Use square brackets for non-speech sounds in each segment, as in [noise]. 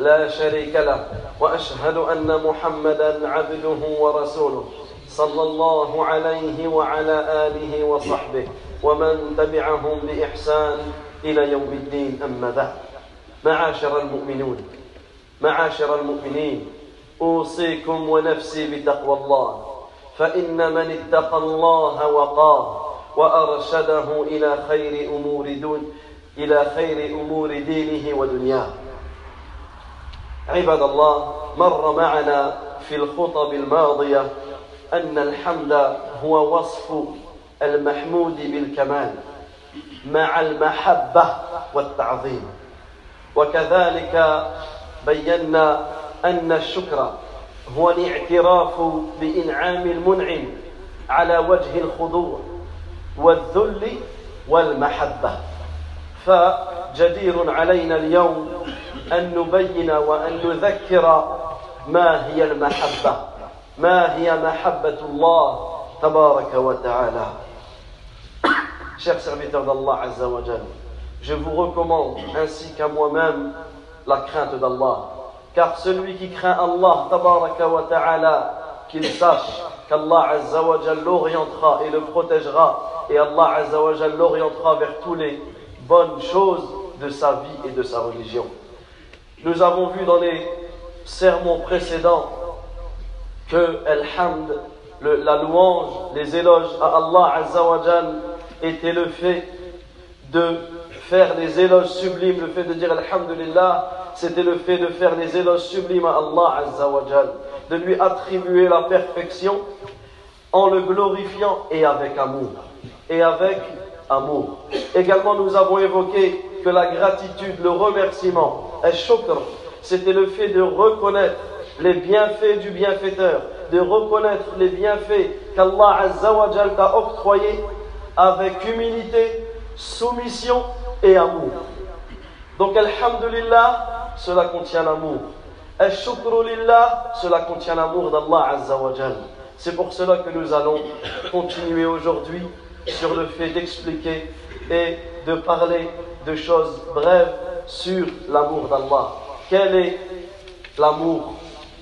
لا شريك له وأشهد أن محمدا عبده ورسوله صلى الله عليه وعلى آله وصحبه ومن تبعهم بإحسان إلى يوم الدين. أما بعد معاشر المؤمنون معاشر المؤمنين أوصيكم ونفسي بتقوى الله فإن من اتقى الله وقاه وأرشده إلى خير أمور دون إلى خير أمور دينه ودنياه. عباد الله مر معنا في الخطب الماضية أن الحمد هو وصف المحمود بالكمال مع المحبة والتعظيم. وكذلك بينا أن الشكر هو الاعتراف بإنعام المنعم على وجه الخضوع والذل والمحبة. فجدير علينا اليوم أن نبين وأن نذكر ما هي المحبة ما هي محبة الله تبارك وتعالى Chers serviteurs d'Allah Azza wa je vous recommande ainsi qu'à moi-même la crainte d'Allah. Car celui qui craint Allah tabaraka wa ta'ala, qu'il sache qu'Allah Azza wa l'orientera et le protégera et Allah Azza wa l'orientera vers toutes les bonnes choses de sa vie et de sa religion. Nous avons vu dans les sermons précédents que Alhamd, la louange, les éloges à Allah Azza wa Jal était le fait de faire les éloges sublimes, le fait de dire Alhamdulillah, c'était le fait de faire les éloges sublimes à Allah Azza wa Jal, de lui attribuer la perfection en le glorifiant et avec amour. Et avec amour. Également, nous avons évoqué que la gratitude, le remerciement, c'était le fait de reconnaître les bienfaits du bienfaiteur, de reconnaître les bienfaits qu'Allah Azza wa Jal t'a octroyés avec humilité, soumission et amour. Donc, Alhamdulillah, cela contient l'amour. Al-Shukrulillah, cela contient l'amour d'Allah Azza wa Jal. C'est pour cela que nous allons continuer aujourd'hui sur le fait d'expliquer et de parler de choses brèves sur l'amour d'Allah. Quel est l'amour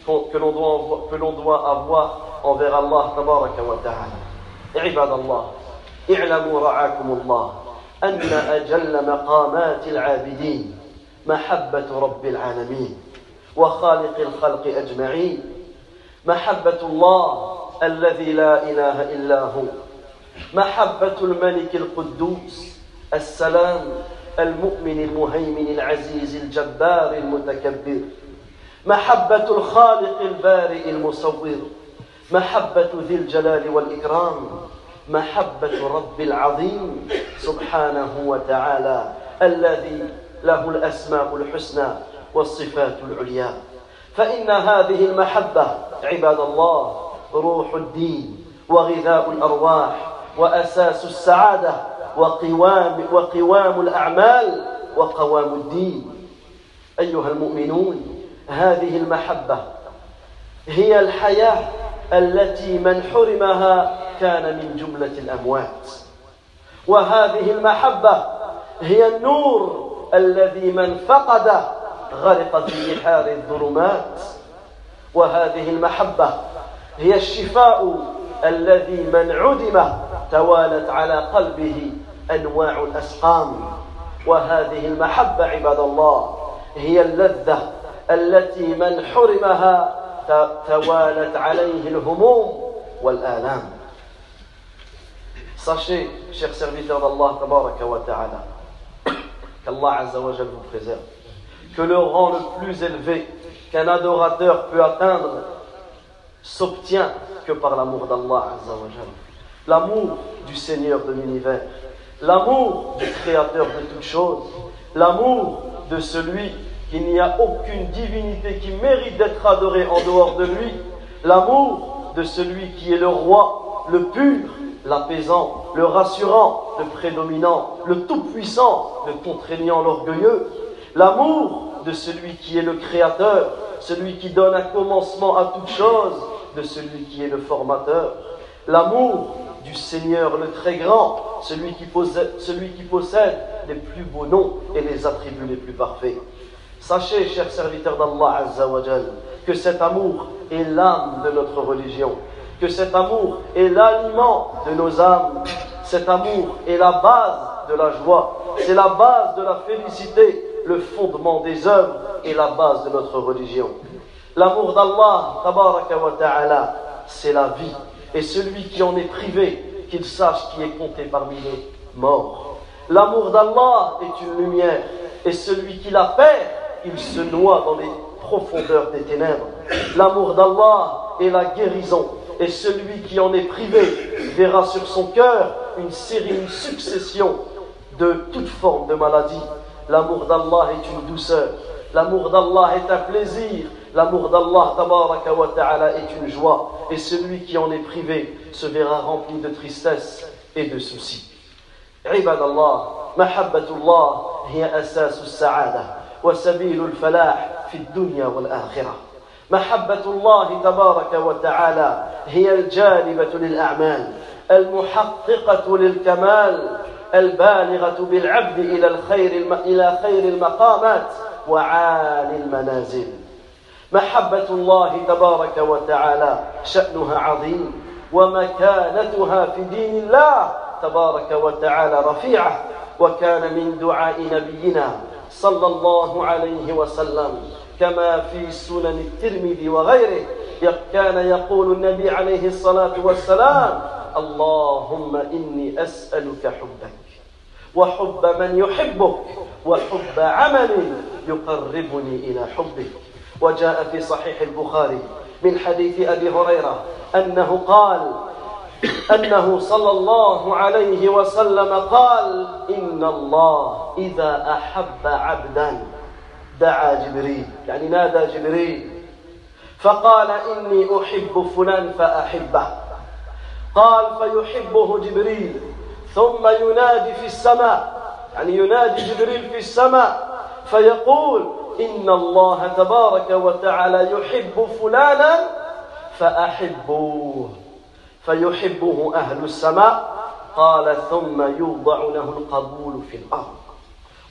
que l'on doit, que l'on doit avoir envers Allah tabaraka wa ta'ala عباد الله اعلموا رعاكم الله أن أجل مقامات العابدين محبة رب العالمين وخالق الخلق أجمعين محبة الله الذي لا إله إلا هو محبة الملك القدوس السلام المؤمن المهيمن العزيز الجبار المتكبر محبة الخالق البارئ المصور محبة ذي الجلال والإكرام محبة رب العظيم سبحانه وتعالى الذي له الأسماء الحسنى والصفات العليا. فإن هذه المحبة عباد الله روح الدين وغذاء الأرواح وأساس السعادة وقوام, وقوام الأعمال وقوام الدين. أيها المؤمنون هذه المحبة هي الحياة التي من حرمها كان من جملة الأموات. وهذه المحبة هي النور الذي من فقده غرق في بحار الظلمات. وهذه المحبة هي الشفاء الذي من عدمه توالت على قلبه أنواع الأسقام. وهذه المحبة عباد الله هي اللذة التي من حرمها توالت عليه الهموم والآلام. صشي شيخ سيرفيتور الله تبارك وتعالى كالله عز وجل مبخزير que le rang le plus élevé qu'un adorateur peut atteindre s'obtient que par l'amour d'Allah azza wa jal l'amour du Seigneur de l'univers. L'amour du Créateur de toutes choses, l'amour de celui qu'il n'y a aucune divinité qui mérite d'être adorée en dehors de lui, l'amour de celui qui est le roi, le pur, l'apaisant, le rassurant, le prédominant, le tout-puissant, le contraignant, l'orgueilleux. L'amour de celui qui est le créateur, celui qui donne un commencement à toute chose, de celui qui est le formateur. L'amour du Seigneur le très grand, celui qui, possède, les plus beaux noms et les attributs les plus parfaits. Sachez, chers serviteurs d'Allah que cet amour est l'âme de notre religion, que cet amour est l'aliment de nos âmes, cet amour est la base de la joie, c'est la base de la félicité, le fondement des œuvres et la base de notre religion. L'amour d'Allah, c'est la vie. Et celui qui en est privé, qu'il sache qui est compté parmi les morts. L'amour d'Allah est une lumière. Et celui qui la perd, il se noie dans les profondeurs des ténèbres. L'amour d'Allah est la guérison. Et celui qui en est privé verra sur son cœur une série, une succession de toutes formes de maladies. L'amour d'Allah est une douceur. L'amour d'Allah est un plaisir. L'amour d'Allah wa ta'ala est une joie. Et celui qui en est privé se verra rempli de tristesse et de soucis. عباد الله محبة الله هي أساس السعادة وسبيل الفلاح في الدنيا والآخرة محبة الله تبارك وتعالى هي الجالبة للأعمال المحققة للكمال البالغة بالعبد إلى الخير إلى خير المقامات وعالي المنازل محبة الله تبارك وتعالى شأنها عظيم ومكانتها في دين الله تبارك وتعالى رفيعة وكان من دعاء نبينا صلى الله عليه وسلم. كما في سنن الترمذي وغيره كان يقول النبي عليه الصلاة والسلام اللهم إني أسألك حبك وحب من يحبك وحب عمل يقربني إلى حبك. وجاء في صحيح البخاري من حديث أبي هريرة أنه قال أنه صلى الله عليه وسلم قال إن الله إذا أحب عبدا دعا جبريل يعني نادى جبريل فقال إني أحب فلان فأحبه. قال فيحبه جبريل ثم ينادي في السماء يعني ينادي جبريل في السماء فيقول إن الله تبارك وتعالى يحب فلانا فأحبوه فيحبه أهل السماء. قال ثم يوضع له القبول في الأرض.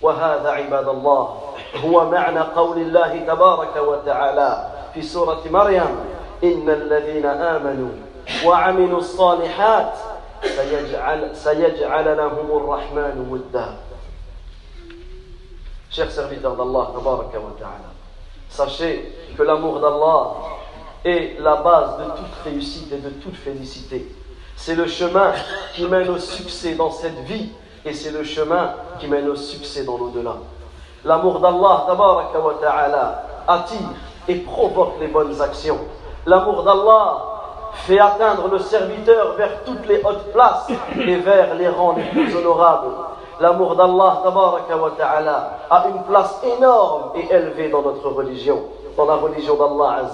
وهذا عباد الله هو معنى قول الله تبارك وتعالى في سورة مريم. إن الذين آمنوا وعملوا الصالحات سيجعل, سيجعل لهم الرحمن ودا. Chers serviteurs d'Allah, sachez que l'amour d'Allah est la base de toute réussite et de toute félicité. C'est le chemin qui mène au succès dans cette vie et c'est le chemin qui mène au succès dans l'au-delà. L'amour d'Allah attire et provoque les bonnes actions. L'amour d'Allah fait atteindre le serviteur vers toutes les hautes places et vers les rangs les plus honorables. L'amour d'Allah a une place énorme et élevée dans notre religion, dans la religion d'Allah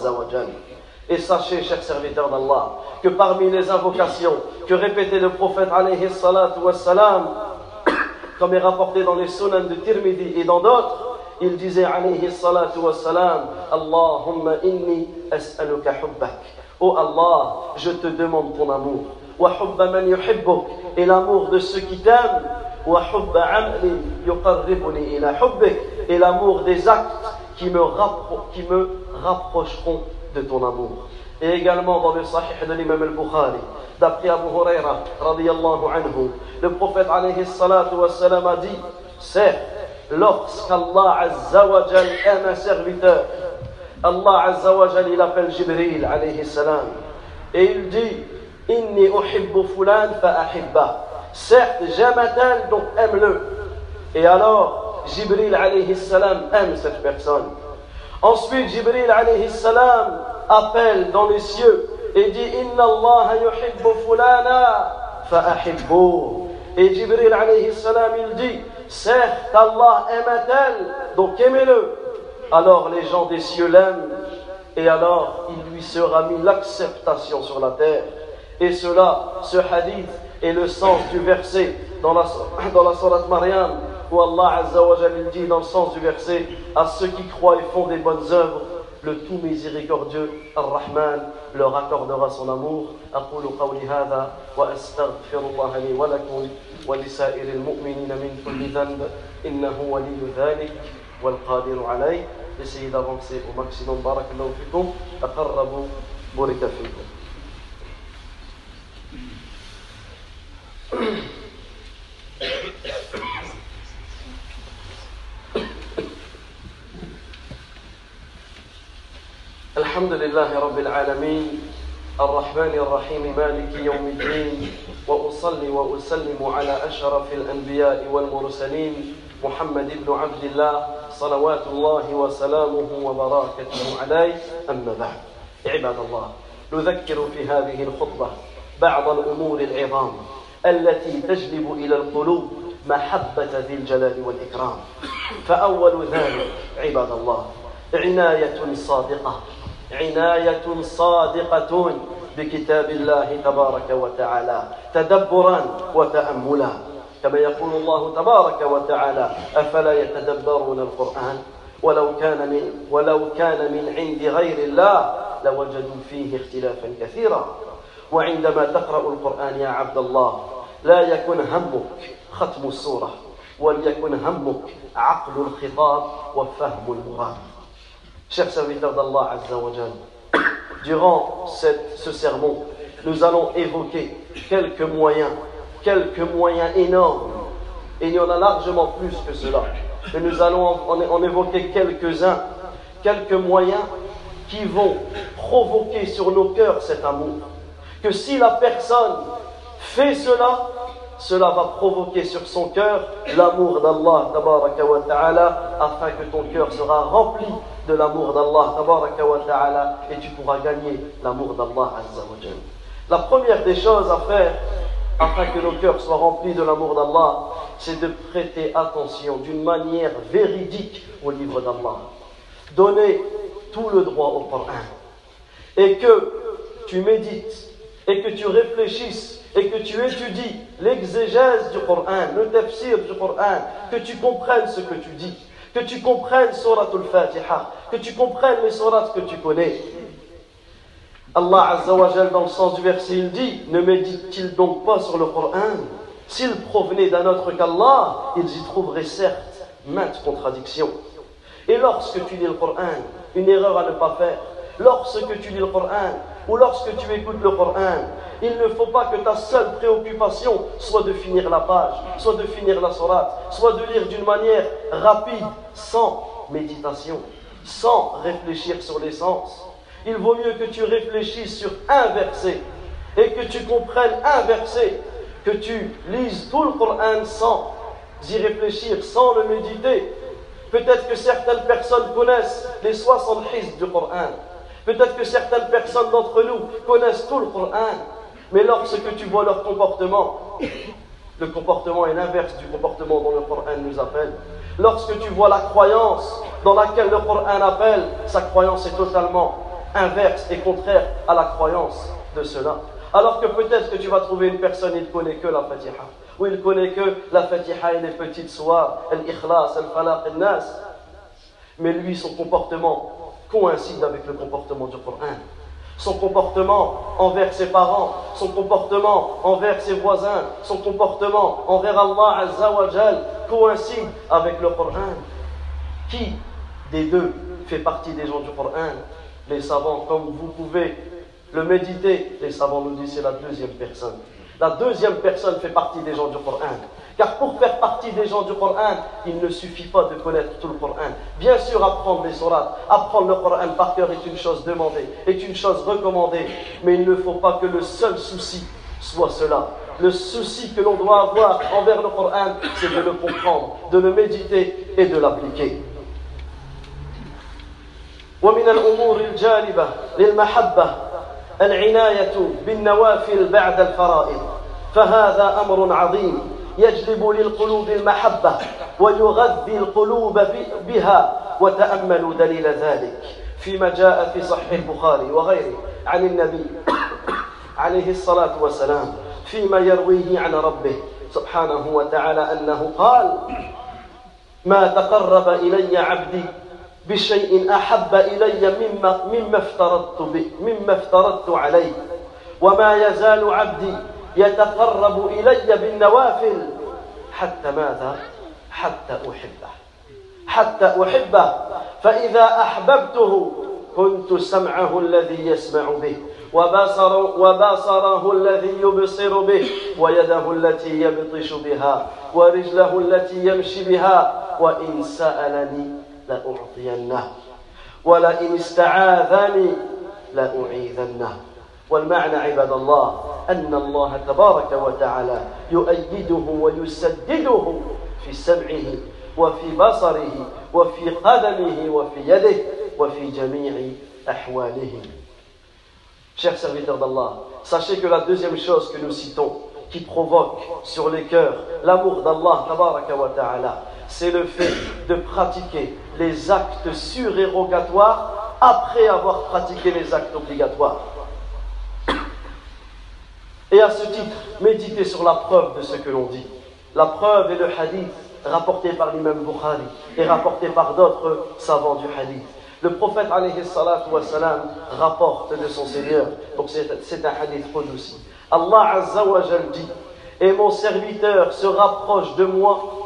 Et sachez, chers serviteurs d'Allah, que parmi les invocations que répétait le prophète alayhi salatu wassalam, [coughs] comme est rapporté dans les sunan de Tirmidhi et dans d'autres, il disait alayhi salatu wassalam, Allahumma inni as'aluka hubbak. Oh Allah, je te demande ton amour. Et l'amour de ceux qui t'aiment. Et l'amour des actes qui me, qui me rapprocheront de ton amour. Et également dans le Sahih de l'imam al-Bukhari, d'après Abu Huraira, anhu, le prophète alayhi salatu wassalam a dit, c'est lorsqu'Allah azza wa jal aime un serviteur, Allah azza wa jal il appelle Jibril alayhi salam, et il dit, inni uhibbu fulan fa. Certes, j'aime tel, donc aime-le. Et alors, Jibril alayhi salam aime cette personne. Ensuite, Jibril alayhi salam appelle dans les cieux et dit Inna Allah yuhibbu fulana fa'ahibbu. Et Jibril alayhi salam il dit Certes, Allah aime un tel, donc aimez-le. Alors les gens des cieux l'aiment et alors il lui sera mis l'acceptation sur la terre. Et cela, ce hadith, est le sens du verset dans la, dans la Surat Mariam, où Allah Azza wa Jal dit dans le sens du verset à ceux qui croient et font des bonnes œuvres, le tout miséricordieux, Ar-Rahman, leur accordera son amour. أقول قولي هذا وأستغفر الله لي ولكم ولسائر المؤمنين من كل ذنب إنه ولي ذلك والقادر عليه Essayez d'avancer au maximum. Barakallahu fikum. أقربوا بورك فيكم. الحمد لله رب العالمين الرحمن الرحيم مالك يوم الدين وأصلي وأسلم على أشرف الأنبياء والمرسلين محمد بن عبد الله صلوات الله وسلامه وبركاته عليه. أما بعد عباد الله نذكر في هذه الخطبة بعض الأمور العظام. التي تجلب إلى القلوب محبة ذي الجلال والإكرام. فأول ذلك عباد الله عناية صادقة. عناية صادقة بكتاب الله تبارك وتعالى. تدبرا وتأملا. كما يقول الله تبارك وتعالى أفلا يتدبرون القرآن؟ ولو كان من ولو كان من عند غير الله لوجدوا فيه اختلافا كثيرا. وعندما تقرأ القرآن يا عبد الله لا يكن همك ختم السورة وليكن همك عقل الخطاب وفهم المراد Chers serviteurs d'Allah Azzawajal, durant cette, ce sermon, nous allons évoquer quelques moyens, quelques moyens énormes, et il y en a largement plus que cela. Mais nous allons en, en évoquer quelques-uns, quelques moyens qui vont provoquer sur nos cœurs cet amour. Que si la personne fait cela, cela va provoquer sur son cœur l'amour d'Allah afin que ton cœur sera rempli de l'amour d'Allah et tu pourras gagner l'amour d'Allah. La première des choses à faire afin que nos cœurs soient remplis de l'amour d'Allah, c'est de prêter attention d'une manière véridique au livre d'Allah. Donner tout le droit au Coran et que tu médites et que tu réfléchisses et que tu étudies l'exégèse du Coran, le tafsir du Coran, que tu comprennes ce que tu dis, que tu comprennes Surat al-Fatiha, que tu comprennes les surats que tu connais. Allah Azza wa Jal, dans le sens du verset, il dit Ne médite-t-il donc pas sur le Coran? S'il provenait d'un autre qu'Allah, ils y trouveraient certes maintes contradictions. Et lorsque tu lis le Coran, une erreur à ne pas faire, lorsque tu lis le Coran ou lorsque tu écoutes le Coran, il ne faut pas que ta seule préoccupation soit de finir la page, soit de finir la sourate, soit de lire d'une manière rapide, sans méditation, sans réfléchir sur l'essence. Il vaut mieux que tu réfléchisses sur un verset et que tu comprennes un verset, que tu lises tout le Coran sans y réfléchir, sans le méditer. Peut-être que certaines personnes connaissent les 60 hizb du Coran. Peut-être que certaines personnes d'entre nous connaissent tout le Coran. Mais lorsque tu vois leur comportement, le comportement est l'inverse du comportement dont le Coran nous appelle. Lorsque tu vois la croyance dans laquelle le Coran appelle, sa croyance est totalement inverse et contraire à la croyance de cela. Alors que peut-être que tu vas trouver une personne, il ne connaît que la Fatiha, ou il connaît que la Fatiha et les petites soirs, l'ikhlas, al-falaq, al-nas. Mais lui, son comportement coïncide avec le comportement du Coran. Son comportement envers ses parents, son comportement envers ses voisins, son comportement envers Allah Azza wa Jal coïncide avec le Coran. Qui des deux fait partie des gens du Coran Les savants, comme vous pouvez le méditer, les savants nous disent c'est la deuxième personne. La deuxième personne fait partie des gens du Coran. Car pour faire partie des gens du Coran, il ne suffit pas de connaître tout le Coran. Bien sûr, apprendre les sourates, apprendre le Coran par cœur est une chose demandée, est une chose recommandée. Mais il ne faut pas que le seul souci soit cela. Le souci que l'on doit avoir envers le Coran, c'est de le comprendre, de le méditer et de l'appliquer. ومن الأمور الجالبة للمحبة العناية بالنوافل بعد الفرائض. فهذا أمر عظيم يجلب للقلوب المحبة ويغذي القلوب بها. وتأملوا دليل ذلك فيما جاء في صحيح البخاري وغيره عن النبي عليه الصلاة والسلام فيما يرويه عن ربه سبحانه وتعالى أنه قال ما تقرب إلي عبدي بشيء أحب إلي مما, مما, افترضت به مما افترضت عليه. وما يزال عبدي يتقرب إلي بالنوافل حتى ماذا؟ حتى أحبه. حتى أحبه. فإذا أحببته كنت سمعه الذي يسمع به وبصر وبصره الذي يبصر به ويده التي يبطش بها ورجله التي يمشي بها وإن سألني لأعطينه. ولئن استعاذني لأعيذنه. والمعنى عباد الله أن الله تبارك وتعالى يؤيده ويسدده في سمعه وفي بصره وفي قدمه وفي يده وفي جميع أحواله. Chers serviteurs d'Allah, sachez que la deuxième chose que nous citons, qui provoque sur les cœurs l'amour d'Allah, c'est le fait de pratiquer les actes surérogatoires après avoir pratiqué les actes obligatoires. Et à ce titre, méditez sur la preuve de ce que l'on dit. La preuve est le hadith rapporté par l'imam Bukhari et rapporté par d'autres savants du hadith. Le prophète wassalam, rapporte de son Seigneur, donc c'est un hadith aussi. Allah Azza wa dit Et mon serviteur se rapproche de moi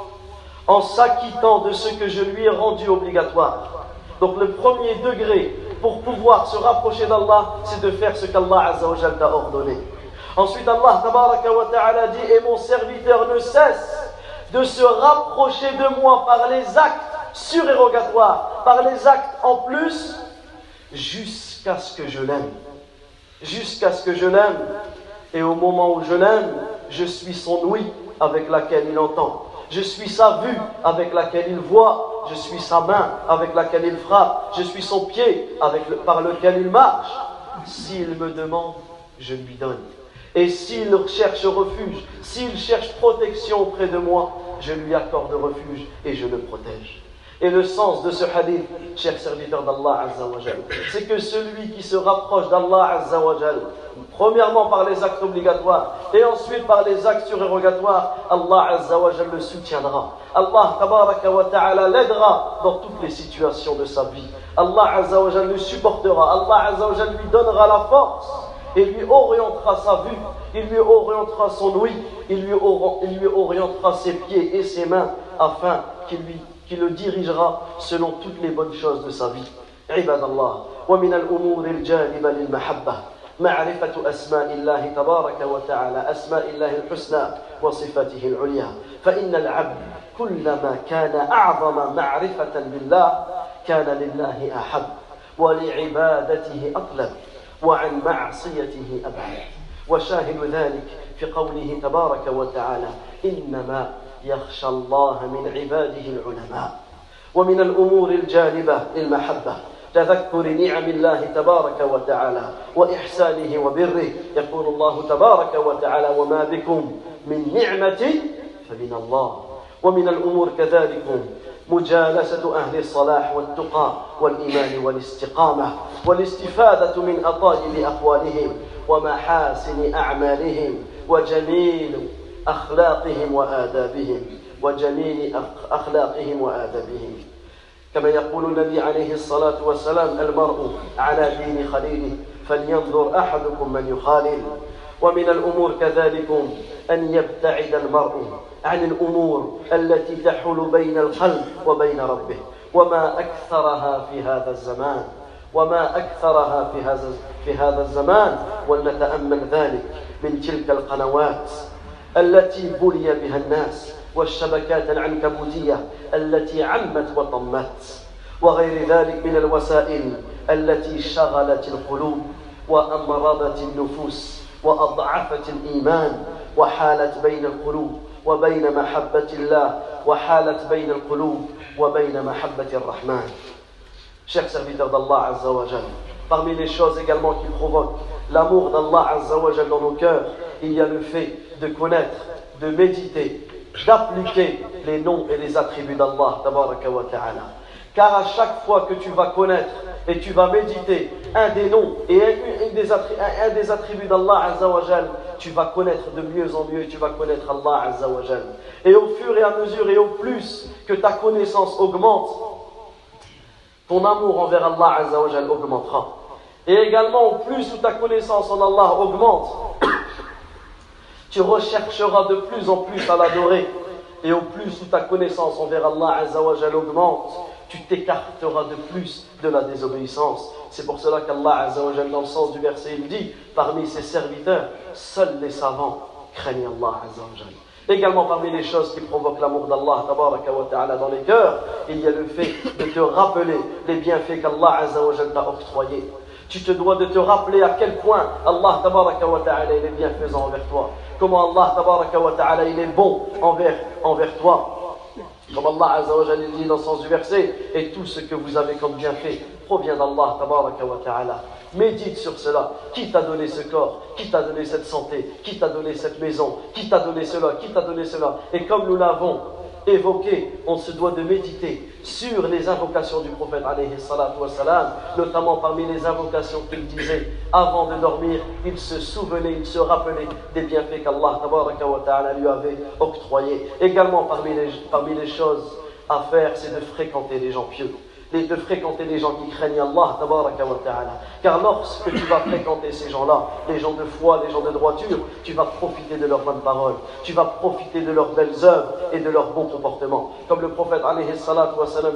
en s'acquittant de ce que je lui ai rendu obligatoire. Donc le premier degré pour pouvoir se rapprocher d'Allah, c'est de faire ce qu'Allah Azza wa t'a ordonné. Ensuite, Allah wa ta'ala dit Et mon serviteur ne cesse de se rapprocher de moi par les actes surérogatoires, par les actes en plus, jusqu'à ce que je l'aime. Jusqu'à ce que je l'aime. Et au moment où je l'aime, je suis son ouïe avec laquelle il entend. Je suis sa vue avec laquelle il voit. Je suis sa main avec laquelle il frappe. Je suis son pied par lequel il marche. S'il me demande, je lui donne. Et s'il cherche refuge, s'il cherche protection auprès de moi, je lui accorde refuge et je le protège. Et le sens de ce hadith, cher serviteur d'Allah c'est que celui qui se rapproche d'Allah premièrement par les actes obligatoires et ensuite par les actes surérogatoires, Allah le soutiendra. Allah ta'ala l'aidera dans toutes les situations de sa vie. Allah le supportera. Allah lui donnera la force et lui orientera sa vue, il lui orientera son ouïe, il lui orientera ses pieds et ses mains afin qu'il lui qui le dirigera selon toutes les bonnes choses de sa vie. عباد الله ومن الأمور الجانبة للمحبة معرفة أسماء الله تبارك وتعالى أسماء الله الحسنى وصفاته العليا فإن العبد كلما كان أعظم معرفة بالله كان لله أحب ولعبادته أطلب وعن معصيته أبعد وشاهد ذلك في قوله تبارك وتعالى إنما يخشى الله من عباده العلماء ومن الأمور الجالبة للمحبة. تذكر نعم الله تبارك وتعالى وإحسانه وبره. يقول الله تبارك وتعالى وما بكم من نعمة فمن الله. ومن الأمور كذلك مجالسة أهل الصلاح والتقى والإيمان والاستقامة والاستفادة من أطايب أقوالهم ومحاسن أعمالهم وجميل أخلاقهم وآدابهم وجميل أخلاقهم وآدابهم. كما يقول النبي عليه الصلاة والسلام المرء على دين خليله فلينظر أحدكم من يخالل. ومن الأمور كذلك أن يبتعد المرء عن الأمور التي تحول بين القلب وبين ربه. وما أكثرها في هذا الزمان وما أكثرها في هذا في هذا الزمان ولنتأمل ذلك من تلك القنوات. التي بلي بها الناس والشبكات العنكبوتية التي عمت وطمت وغير ذلك من الوسائل التي شغلت القلوب وأمرضت النفوس وأضعفت الإيمان وحالت بين القلوب وبين محبة الله وحالت بين القلوب وبين محبة الرحمن. Chers serviteurs Azza wa Jal, parmi les choses également qui provoquent l'amour d'Allah Azza wa dans nos cœurs, il y a le fait de connaître, de méditer, d'appliquer les noms et les attributs d'Allah, Car à chaque fois que tu vas connaître et tu vas méditer un des noms et un, des, attributs, d'Allah tu vas connaître de mieux en mieux, tu vas connaître Allah. Et au fur et à mesure et au plus que ta connaissance augmente, ton amour envers Allah augmentera. Et également, au plus où ta connaissance en Allah augmente, tu rechercheras de plus en plus à l'adorer. Et au plus où ta connaissance envers Allah Azzawajal augmente, tu t'écarteras de plus de la désobéissance. C'est pour cela qu'Allah Azzawajal, dans le sens du verset, il dit Parmi ses serviteurs, seuls les savants craignent Allah Azzawajal. Également parmi les choses qui provoquent l'amour d'Allah dans les cœurs, il y a le fait de te rappeler les bienfaits qu'Allah t'a octroyés. Tu te dois de te rappeler à quel point Allah ta'ala est bienfaisant envers toi. Comment Allah ta'ala il est bon envers, envers toi. Comme Allah dit dans le sens du verset, et tout ce que vous avez comme bienfait provient d'Allah ta'ala. Médite sur cela. Qui t'a donné ce corps? Qui t'a donné cette santé? Qui t'a donné cette maison? Qui t'a donné cela? Qui t'a donné cela? Et comme nous l'avons évoqué, on se doit de méditer sur les invocations du prophète, notamment parmi les invocations qu'il disait avant de dormir, il se souvenait, il se rappelait des bienfaits qu'Allah lui avait octroyés. Également parmi les, parmi les choses à faire, c'est de fréquenter les gens pieux de fréquenter les gens qui craignent Allah, car lorsque tu vas fréquenter ces gens-là, les gens de foi, les gens de droiture, tu vas profiter de leurs bonnes paroles, tu vas profiter de leurs belles œuvres et de leurs bons comportements. Comme le prophète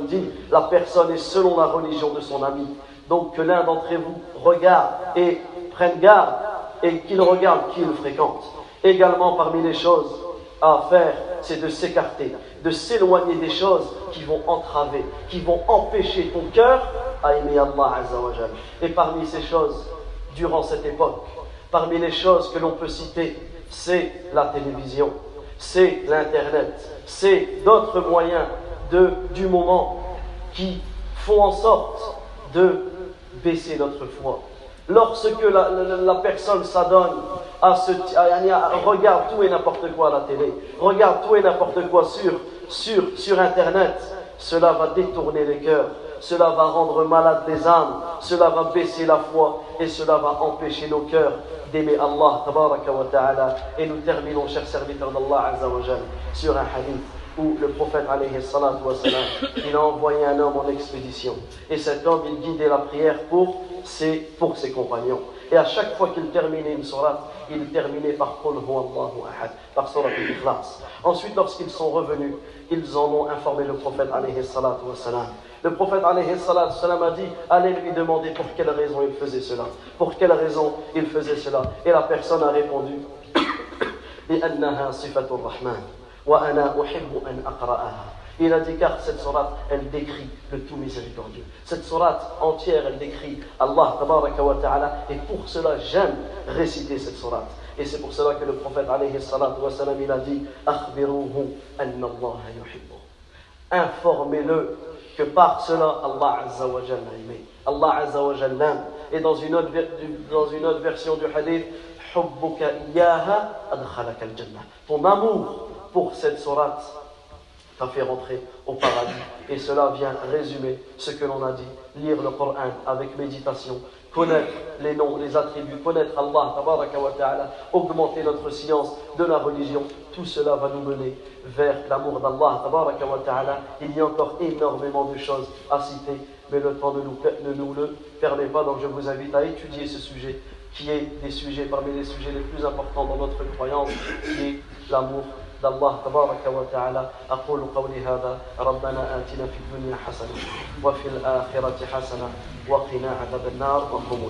dit, la personne est selon la religion de son ami. Donc que l'un d'entre vous regarde et prenne garde et qu'il regarde qui le fréquente. Également parmi les choses à faire, c'est de s'écarter de s'éloigner des choses qui vont entraver, qui vont empêcher ton cœur à aimer Allah. Et parmi ces choses, durant cette époque, parmi les choses que l'on peut citer, c'est la télévision, c'est l'Internet, c'est d'autres moyens de, du moment qui font en sorte de baisser notre foi. Lorsque la, personne s'adonne à ce. regarde tout et n'importe quoi à la télé, regarde tout et n'importe quoi sur, sur, sur Internet, cela va détourner les cœurs, cela va rendre malades les âmes, cela va baisser la foi et cela va empêcher nos cœurs d'aimer Allah. Et nous terminons, chers serviteurs d'Allah, sur un hadith où le prophète [coughs] il a envoyé un homme en expédition. Et cet homme, il guidait la prière pour ses, pour ses compagnons. Et à chaque fois qu'il terminait une surat, il terminait par ahad, par surat al-Ikhlas. Ensuite, lorsqu'ils sont revenus, ils en ont informé le prophète wassalam. Le prophète wassalam, a dit, allez lui demander pour quelle raison il faisait cela. Pour quelle raison il faisait cela. Et la personne a répondu, [coughs] « rahman » وأنا أحب أن أقرأها il a dit car cette sourate, elle décrit le tout miséricordieux. Cette sourate entière, elle décrit Allah wa ta'ala, et pour cela j'aime réciter cette sourate. Et c'est pour cela que le prophète alayhi salatu wa salam, il a dit Akhbiruhu anna Allah yuhibbu. Informez-le que par cela Allah azza wa jalla aimé. Allah azza wa jalla Et dans une autre, dans une autre version du hadith, Hubbuka iyaha adkhalaka al-jannah. Ton amour pour cette sourate fait rentrer au paradis. Et cela vient résumer ce que l'on a dit. Lire le Coran avec méditation, connaître les noms, les attributs, connaître Allah, augmenter notre science de la religion. Tout cela va nous mener vers l'amour d'Allah. Il y a encore énormément de choses à citer, mais le temps ne nous, ne nous le permet pas. Donc je vous invite à étudier ce sujet qui est des sujets parmi les sujets les plus importants dans notre croyance, qui est l'amour الله تبارك وتعالى. أقول قولي هذا ربنا آتنا في الدنيا حسنة وفي الآخرة حسنة وقنا عذاب النار. وقوموا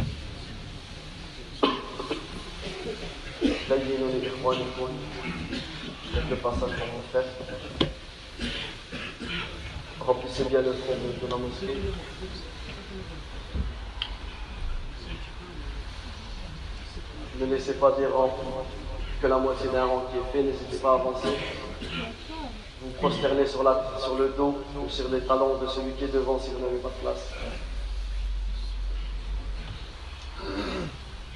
بينوا لإخوانكم le passage qu'on va faire. Remplissez bien le fond de, de la mosquée. Ne laissez pas des rangs que la moitié d'un rang qui est fait, n'hésitez pas à avancer. Vous prosternez sur, la, sur le dos ou sur les talons de celui qui est devant si vous n'avez pas de place.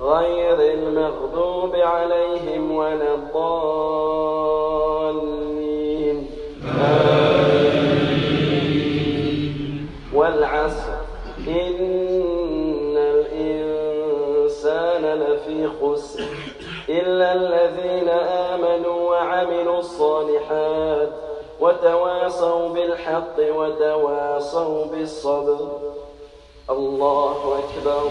غير المغضوب عليهم ولا الضالين. والعصر. إن الإنسان لفي خسر. إلا الذين آمنوا وعملوا الصالحات وتواصوا بالحق وتواصوا بالصبر. الله أكبر.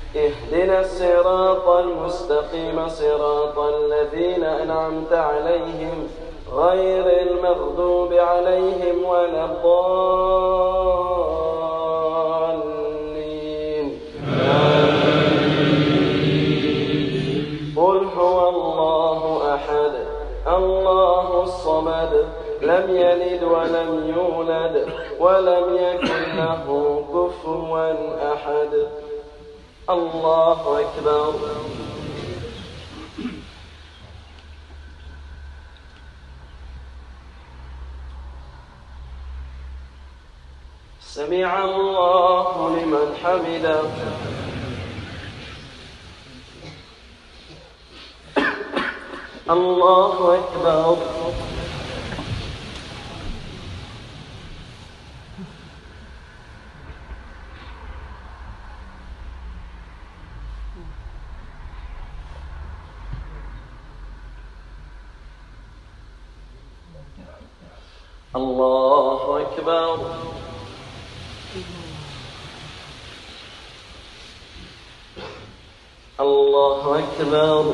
اهدنا الصراط المستقيم صراط الذين أنعمت عليهم غير المغضوب عليهم ولا الضالين. قل هو الله أحد الله الصمد لم يلد ولم يولد ولم يكن له كفوا أحد. الله أكبر. سمع الله لمن حمده. الله أكبر. الله أكبر. الله أكبر.